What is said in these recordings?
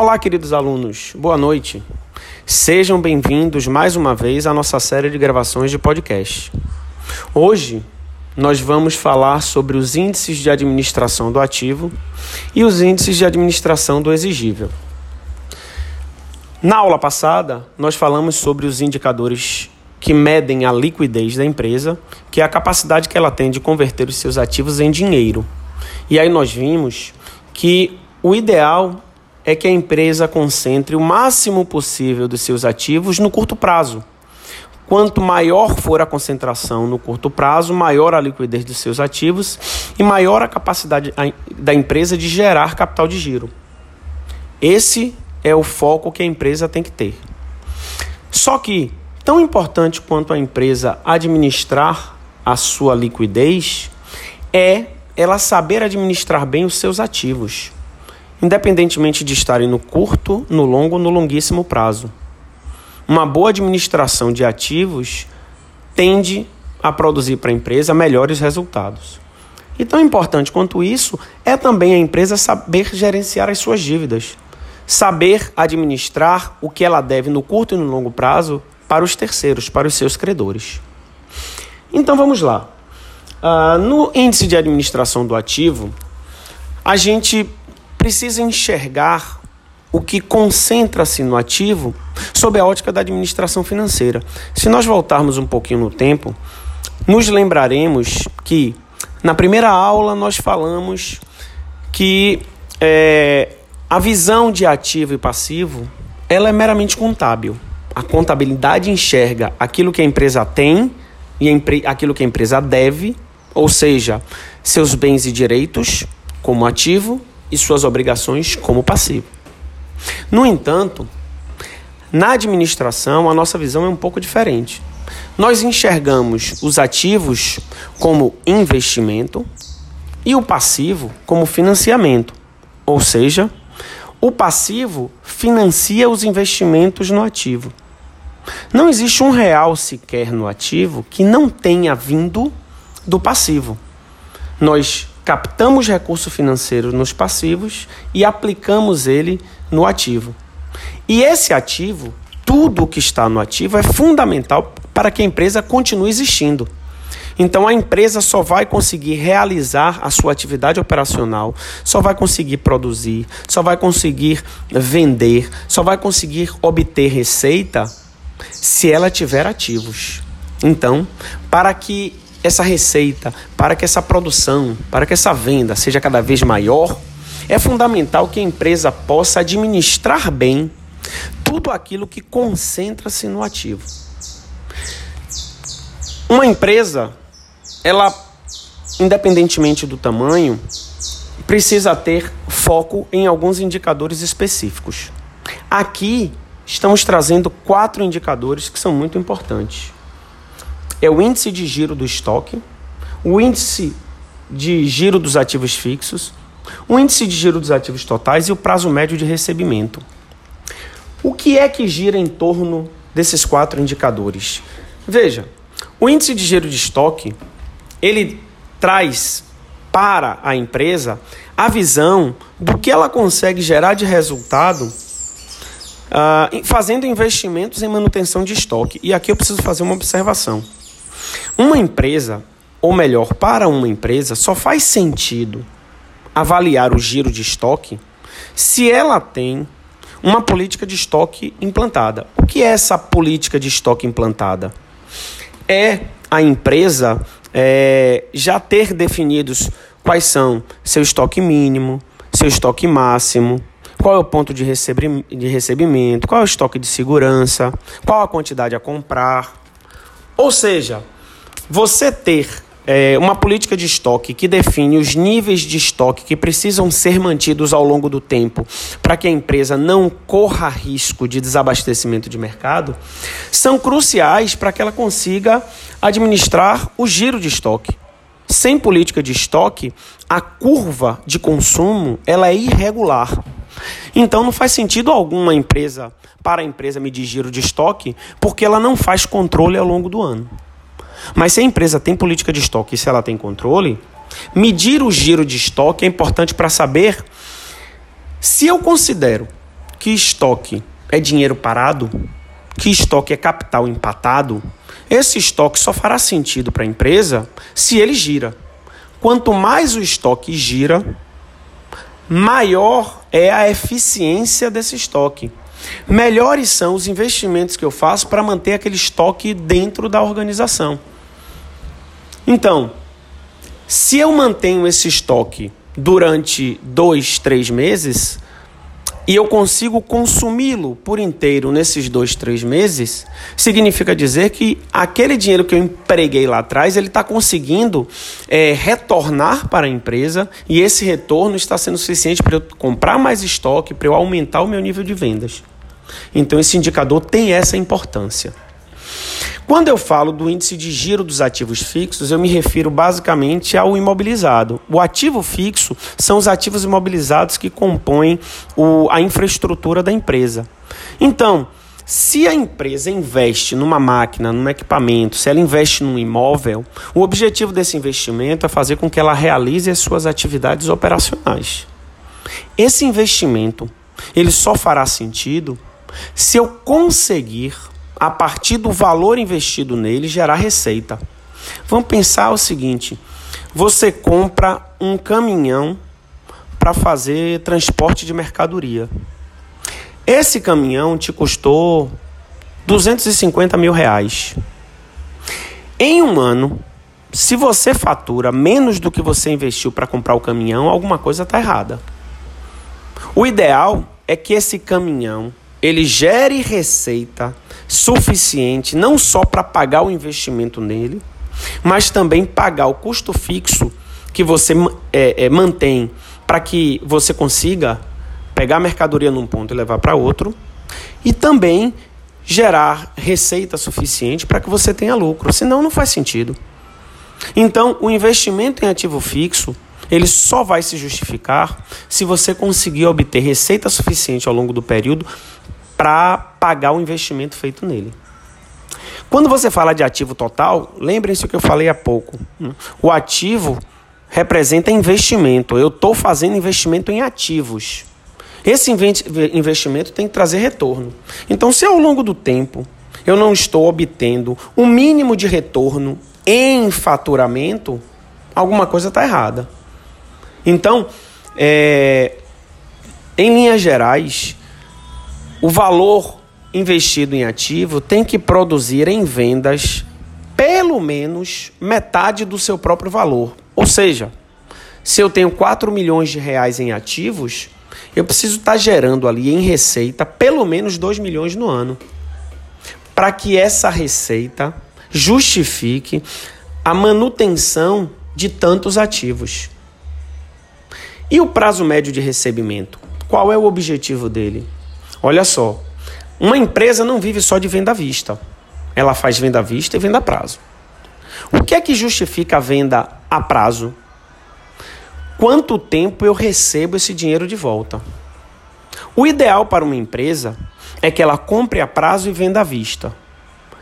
Olá, queridos alunos, boa noite. Sejam bem-vindos mais uma vez à nossa série de gravações de podcast. Hoje nós vamos falar sobre os índices de administração do ativo e os índices de administração do exigível. Na aula passada, nós falamos sobre os indicadores que medem a liquidez da empresa, que é a capacidade que ela tem de converter os seus ativos em dinheiro. E aí nós vimos que o ideal é que a empresa concentre o máximo possível dos seus ativos no curto prazo. Quanto maior for a concentração no curto prazo, maior a liquidez dos seus ativos e maior a capacidade da empresa de gerar capital de giro. Esse é o foco que a empresa tem que ter. Só que, tão importante quanto a empresa administrar a sua liquidez, é ela saber administrar bem os seus ativos independentemente de estarem no curto, no longo ou no longuíssimo prazo. Uma boa administração de ativos tende a produzir para a empresa melhores resultados. E tão importante quanto isso é também a empresa saber gerenciar as suas dívidas, saber administrar o que ela deve no curto e no longo prazo para os terceiros, para os seus credores. Então vamos lá. Uh, no índice de administração do ativo, a gente precisa enxergar o que concentra-se no ativo sob a ótica da administração financeira. Se nós voltarmos um pouquinho no tempo, nos lembraremos que na primeira aula nós falamos que é, a visão de ativo e passivo ela é meramente contábil. A contabilidade enxerga aquilo que a empresa tem e aquilo que a empresa deve, ou seja, seus bens e direitos como ativo e suas obrigações como passivo. No entanto, na administração, a nossa visão é um pouco diferente. Nós enxergamos os ativos como investimento e o passivo como financiamento. Ou seja, o passivo financia os investimentos no ativo. Não existe um real sequer no ativo que não tenha vindo do passivo. Nós captamos recurso financeiro nos passivos e aplicamos ele no ativo. E esse ativo, tudo que está no ativo, é fundamental para que a empresa continue existindo. Então a empresa só vai conseguir realizar a sua atividade operacional, só vai conseguir produzir, só vai conseguir vender, só vai conseguir obter receita se ela tiver ativos. Então, para que essa receita, para que essa produção, para que essa venda seja cada vez maior, é fundamental que a empresa possa administrar bem tudo aquilo que concentra-se no ativo. Uma empresa, ela, independentemente do tamanho, precisa ter foco em alguns indicadores específicos. Aqui estamos trazendo quatro indicadores que são muito importantes é o índice de giro do estoque, o índice de giro dos ativos fixos, o índice de giro dos ativos totais e o prazo médio de recebimento. O que é que gira em torno desses quatro indicadores? Veja, o índice de giro de estoque, ele traz para a empresa a visão do que ela consegue gerar de resultado uh, fazendo investimentos em manutenção de estoque. E aqui eu preciso fazer uma observação. Uma empresa, ou melhor, para uma empresa, só faz sentido avaliar o giro de estoque se ela tem uma política de estoque implantada. O que é essa política de estoque implantada? É a empresa é, já ter definidos quais são seu estoque mínimo, seu estoque máximo, qual é o ponto de, de recebimento, qual é o estoque de segurança, qual a quantidade a comprar. Ou seja, você ter é, uma política de estoque que define os níveis de estoque que precisam ser mantidos ao longo do tempo para que a empresa não corra risco de desabastecimento de mercado, são cruciais para que ela consiga administrar o giro de estoque. Sem política de estoque, a curva de consumo ela é irregular. Então não faz sentido alguma empresa para a empresa medir giro de estoque, porque ela não faz controle ao longo do ano. Mas se a empresa tem política de estoque e se ela tem controle, medir o giro de estoque é importante para saber se eu considero que estoque é dinheiro parado, que estoque é capital empatado, esse estoque só fará sentido para a empresa se ele gira. Quanto mais o estoque gira, maior é a eficiência desse estoque. Melhores são os investimentos que eu faço para manter aquele estoque dentro da organização. Então, se eu mantenho esse estoque durante dois, três meses, e eu consigo consumi-lo por inteiro nesses dois, três meses, significa dizer que aquele dinheiro que eu empreguei lá atrás, ele está conseguindo é, retornar para a empresa e esse retorno está sendo suficiente para eu comprar mais estoque, para eu aumentar o meu nível de vendas. Então esse indicador tem essa importância. Quando eu falo do índice de giro dos ativos fixos, eu me refiro basicamente ao imobilizado. O ativo fixo são os ativos imobilizados que compõem o, a infraestrutura da empresa. Então, se a empresa investe numa máquina, num equipamento, se ela investe num imóvel, o objetivo desse investimento é fazer com que ela realize as suas atividades operacionais. Esse investimento, ele só fará sentido se eu conseguir a partir do valor investido nele, gerar receita. Vamos pensar o seguinte: você compra um caminhão para fazer transporte de mercadoria. Esse caminhão te custou 250 mil reais. Em um ano, se você fatura menos do que você investiu para comprar o caminhão, alguma coisa está errada. O ideal é que esse caminhão ele gere receita suficiente não só para pagar o investimento nele, mas também pagar o custo fixo que você é, é, mantém para que você consiga pegar a mercadoria num ponto e levar para outro, e também gerar receita suficiente para que você tenha lucro, senão não faz sentido. Então, o investimento em ativo fixo ele só vai se justificar se você conseguir obter receita suficiente ao longo do período para pagar o investimento feito nele. Quando você fala de ativo total, lembrem-se o que eu falei há pouco. Né? O ativo representa investimento. Eu estou fazendo investimento em ativos. Esse investimento tem que trazer retorno. Então, se ao longo do tempo eu não estou obtendo o um mínimo de retorno em faturamento, alguma coisa está errada. Então, é, em linhas gerais, o valor investido em ativo tem que produzir em vendas pelo menos metade do seu próprio valor. Ou seja, se eu tenho 4 milhões de reais em ativos, eu preciso estar gerando ali em receita pelo menos 2 milhões no ano. Para que essa receita justifique a manutenção de tantos ativos. E o prazo médio de recebimento? Qual é o objetivo dele? Olha só, uma empresa não vive só de venda à vista. Ela faz venda à vista e venda a prazo. O que é que justifica a venda a prazo? Quanto tempo eu recebo esse dinheiro de volta? O ideal para uma empresa é que ela compre a prazo e venda à vista.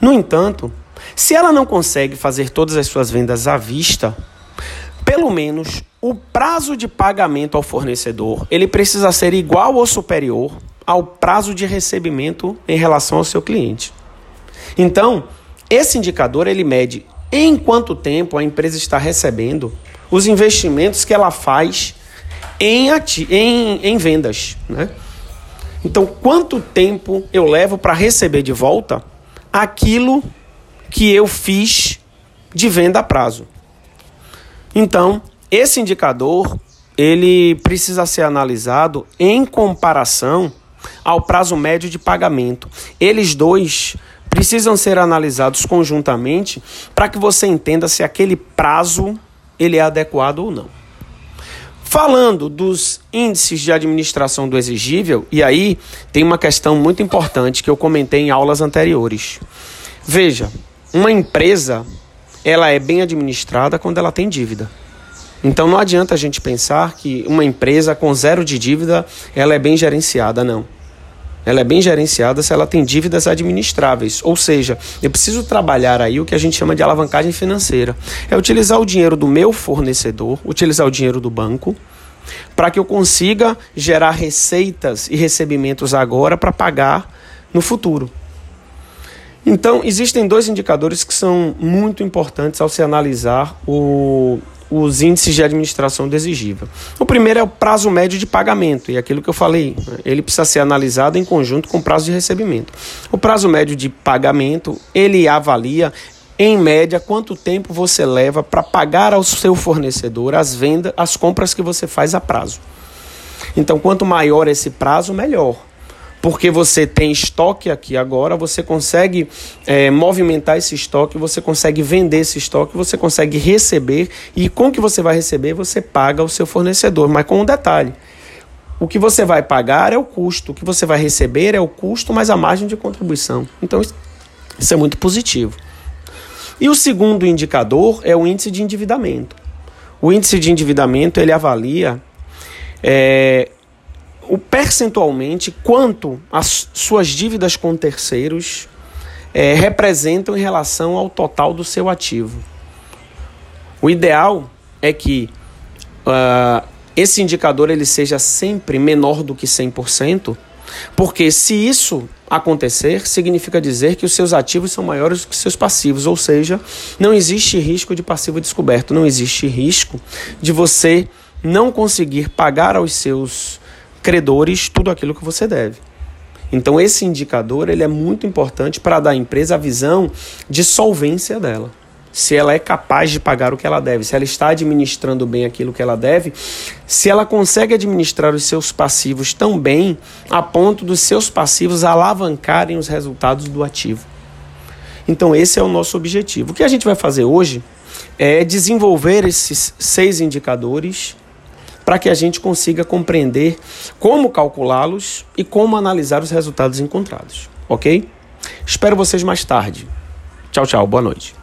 No entanto, se ela não consegue fazer todas as suas vendas à vista, pelo menos o prazo de pagamento ao fornecedor ele precisa ser igual ou superior ao prazo de recebimento em relação ao seu cliente. Então, esse indicador ele mede em quanto tempo a empresa está recebendo os investimentos que ela faz em, em, em vendas. Né? Então, quanto tempo eu levo para receber de volta aquilo que eu fiz de venda a prazo? Então, esse indicador ele precisa ser analisado em comparação ao prazo médio de pagamento. Eles dois precisam ser analisados conjuntamente para que você entenda se aquele prazo ele é adequado ou não. Falando dos índices de administração do exigível, e aí tem uma questão muito importante que eu comentei em aulas anteriores. Veja, uma empresa ela é bem administrada quando ela tem dívida. Então não adianta a gente pensar que uma empresa com zero de dívida ela é bem gerenciada, não. Ela é bem gerenciada se ela tem dívidas administráveis. Ou seja, eu preciso trabalhar aí o que a gente chama de alavancagem financeira. É utilizar o dinheiro do meu fornecedor, utilizar o dinheiro do banco para que eu consiga gerar receitas e recebimentos agora para pagar no futuro. Então, existem dois indicadores que são muito importantes ao se analisar o, os índices de administração exigível. O primeiro é o prazo médio de pagamento, e aquilo que eu falei, ele precisa ser analisado em conjunto com o prazo de recebimento. O prazo médio de pagamento, ele avalia em média quanto tempo você leva para pagar ao seu fornecedor as vendas, as compras que você faz a prazo. Então, quanto maior esse prazo, melhor porque você tem estoque aqui agora, você consegue é, movimentar esse estoque, você consegue vender esse estoque, você consegue receber e com o que você vai receber você paga o seu fornecedor, mas com um detalhe. O que você vai pagar é o custo, o que você vai receber é o custo mais a margem de contribuição. Então isso é muito positivo. E o segundo indicador é o índice de endividamento. O índice de endividamento ele avalia é, o percentualmente quanto as suas dívidas com terceiros é, representam em relação ao total do seu ativo. O ideal é que uh, esse indicador ele seja sempre menor do que 100%, porque se isso acontecer, significa dizer que os seus ativos são maiores que seus passivos, ou seja, não existe risco de passivo descoberto, não existe risco de você não conseguir pagar aos seus credores tudo aquilo que você deve. Então esse indicador ele é muito importante para dar à empresa a visão de solvência dela. Se ela é capaz de pagar o que ela deve, se ela está administrando bem aquilo que ela deve, se ela consegue administrar os seus passivos tão bem a ponto dos seus passivos alavancarem os resultados do ativo. Então esse é o nosso objetivo. O que a gente vai fazer hoje é desenvolver esses seis indicadores para que a gente consiga compreender como calculá-los e como analisar os resultados encontrados, ok? Espero vocês mais tarde. Tchau, tchau, boa noite.